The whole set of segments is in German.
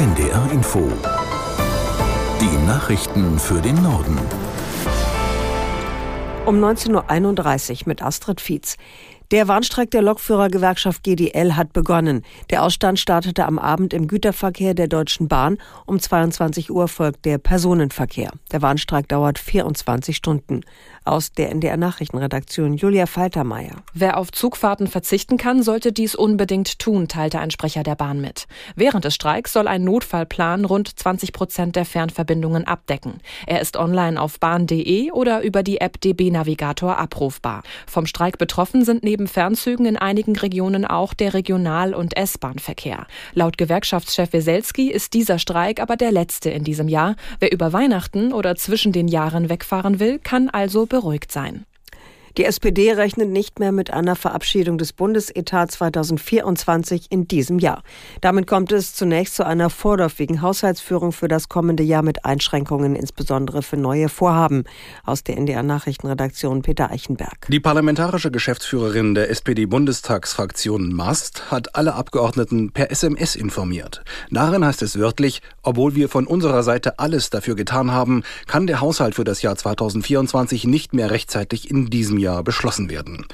NDR Info. Die Nachrichten für den Norden. Um 19.31 Uhr mit Astrid Fietz. Der Warnstreik der Lokführergewerkschaft GDL hat begonnen. Der Ausstand startete am Abend im Güterverkehr der Deutschen Bahn. Um 22 Uhr folgt der Personenverkehr. Der Warnstreik dauert 24 Stunden. Aus der NDR Nachrichtenredaktion Julia Faltermeier. Wer auf Zugfahrten verzichten kann, sollte dies unbedingt tun, teilte ein Sprecher der Bahn mit. Während des Streiks soll ein Notfallplan rund 20 Prozent der Fernverbindungen abdecken. Er ist online auf bahn.de oder über die App DB Navigator abrufbar. Vom Streik betroffen sind neben Fernzügen in einigen Regionen auch der Regional- und S-Bahn-Verkehr. Laut Gewerkschaftschef Weselski ist dieser Streik aber der letzte in diesem Jahr. Wer über Weihnachten oder zwischen den Jahren wegfahren will, kann also beruhigt sein. Die SPD rechnet nicht mehr mit einer Verabschiedung des Bundesetats 2024 in diesem Jahr. Damit kommt es zunächst zu einer vorläufigen Haushaltsführung für das kommende Jahr mit Einschränkungen, insbesondere für neue Vorhaben. Aus der NDR Nachrichtenredaktion Peter Eichenberg. Die parlamentarische Geschäftsführerin der SPD-Bundestagsfraktion Mast hat alle Abgeordneten per SMS informiert. Darin heißt es wörtlich, obwohl wir von unserer Seite alles dafür getan haben, kann der Haushalt für das Jahr 2024 nicht mehr rechtzeitig in diesem Jahr beschlossen werden.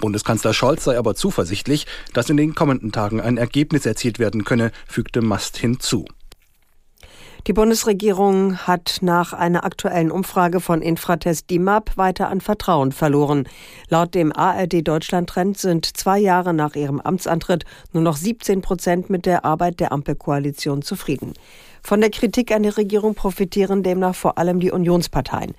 Bundeskanzler Scholz sei aber zuversichtlich, dass in den kommenden Tagen ein Ergebnis erzielt werden könne, fügte Mast hinzu. Die Bundesregierung hat nach einer aktuellen Umfrage von Infratest DIMAP weiter an Vertrauen verloren. Laut dem ARD Deutschland Trend sind zwei Jahre nach ihrem Amtsantritt nur noch 17 Prozent mit der Arbeit der Ampelkoalition zufrieden. Von der Kritik an der Regierung profitieren demnach vor allem die Unionsparteien.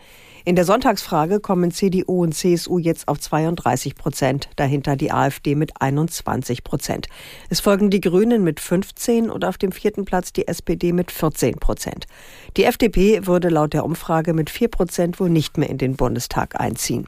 In der Sonntagsfrage kommen CDU und CSU jetzt auf 32 Prozent, dahinter die AfD mit 21 Prozent. Es folgen die Grünen mit 15 und auf dem vierten Platz die SPD mit 14 Prozent. Die FDP würde laut der Umfrage mit 4 Prozent wohl nicht mehr in den Bundestag einziehen.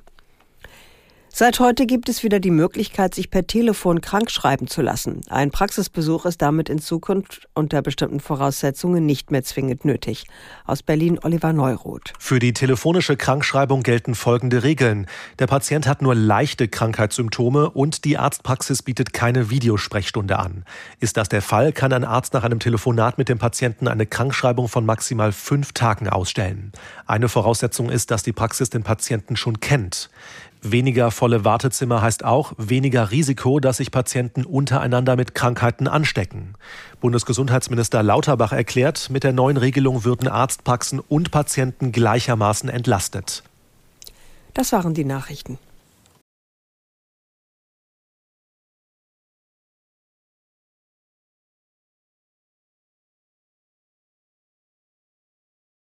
Seit heute gibt es wieder die Möglichkeit, sich per Telefon krankschreiben zu lassen. Ein Praxisbesuch ist damit in Zukunft unter bestimmten Voraussetzungen nicht mehr zwingend nötig. Aus Berlin Oliver Neuroth. Für die telefonische Krankschreibung gelten folgende Regeln. Der Patient hat nur leichte Krankheitssymptome und die Arztpraxis bietet keine Videosprechstunde an. Ist das der Fall, kann ein Arzt nach einem Telefonat mit dem Patienten eine Krankschreibung von maximal fünf Tagen ausstellen. Eine Voraussetzung ist, dass die Praxis den Patienten schon kennt. Weniger volle Wartezimmer heißt auch weniger Risiko, dass sich Patienten untereinander mit Krankheiten anstecken. Bundesgesundheitsminister Lauterbach erklärt, mit der neuen Regelung würden Arztpraxen und Patienten gleichermaßen entlastet. Das waren die Nachrichten.